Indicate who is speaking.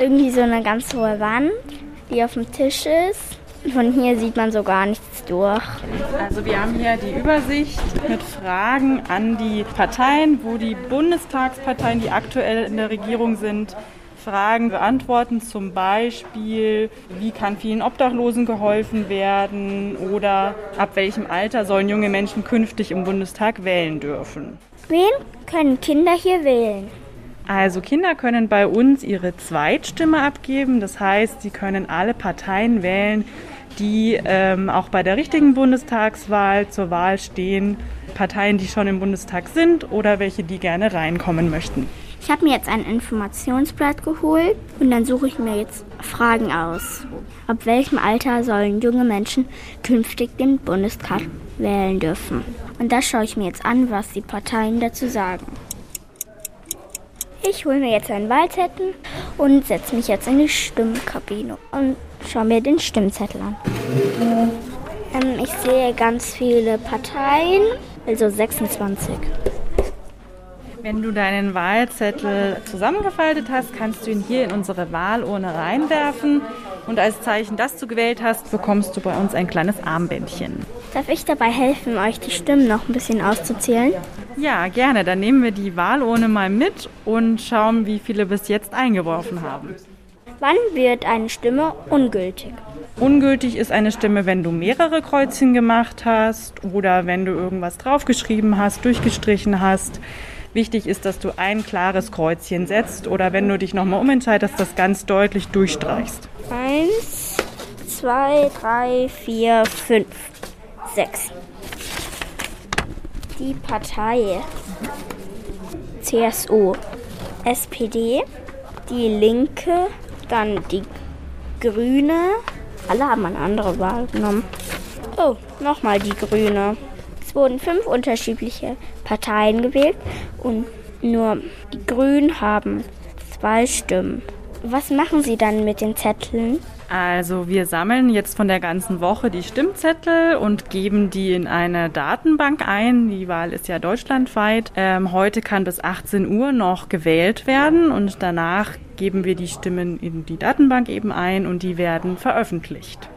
Speaker 1: irgendwie so eine ganz hohe Wand, die auf dem Tisch ist. Von hier sieht man so gar nichts durch.
Speaker 2: Also wir haben hier die Übersicht mit Fragen an die Parteien, wo die Bundestagsparteien, die aktuell in der Regierung sind, Fragen beantworten, zum Beispiel, wie kann vielen Obdachlosen geholfen werden oder ab welchem Alter sollen junge Menschen künftig im Bundestag wählen dürfen.
Speaker 1: Wen können Kinder hier wählen?
Speaker 2: Also Kinder können bei uns ihre Zweitstimme abgeben, das heißt, sie können alle Parteien wählen, die ähm, auch bei der richtigen Bundestagswahl zur Wahl stehen. Parteien, die schon im Bundestag sind oder welche, die gerne reinkommen möchten.
Speaker 1: Ich habe mir jetzt ein Informationsblatt geholt und dann suche ich mir jetzt Fragen aus. Ab welchem Alter sollen junge Menschen künftig den Bundestag wählen dürfen? Und da schaue ich mir jetzt an, was die Parteien dazu sagen. Ich hole mir jetzt einen Wahlzettel und setze mich jetzt in die Stimmkabine und schaue mir den Stimmzettel an. Ähm, ich sehe ganz viele Parteien, also 26.
Speaker 2: Wenn du deinen Wahlzettel zusammengefaltet hast, kannst du ihn hier in unsere Wahlurne reinwerfen. Und als Zeichen, dass du gewählt hast, bekommst du bei uns ein kleines Armbändchen.
Speaker 1: Darf ich dabei helfen, euch die Stimmen noch ein bisschen auszuzählen?
Speaker 2: Ja, gerne. Dann nehmen wir die Wahlurne mal mit und schauen, wie viele bis jetzt eingeworfen haben.
Speaker 1: Wann wird eine Stimme ungültig?
Speaker 2: Ungültig ist eine Stimme, wenn du mehrere Kreuzchen gemacht hast oder wenn du irgendwas draufgeschrieben hast, durchgestrichen hast. Wichtig ist, dass du ein klares Kreuzchen setzt oder wenn du dich nochmal umentscheidest, das ganz deutlich durchstreichst.
Speaker 1: Eins, zwei, drei, vier, fünf, sechs. Die Partei CSU, SPD, die Linke, dann die Grüne. Alle haben eine andere Wahl genommen. Oh, nochmal die Grüne wurden fünf unterschiedliche Parteien gewählt und nur die Grünen haben zwei Stimmen. Was machen Sie dann mit den Zetteln?
Speaker 2: Also wir sammeln jetzt von der ganzen Woche die Stimmzettel und geben die in eine Datenbank ein. Die Wahl ist ja deutschlandweit. Ähm, heute kann bis 18 Uhr noch gewählt werden und danach geben wir die Stimmen in die Datenbank eben ein und die werden veröffentlicht.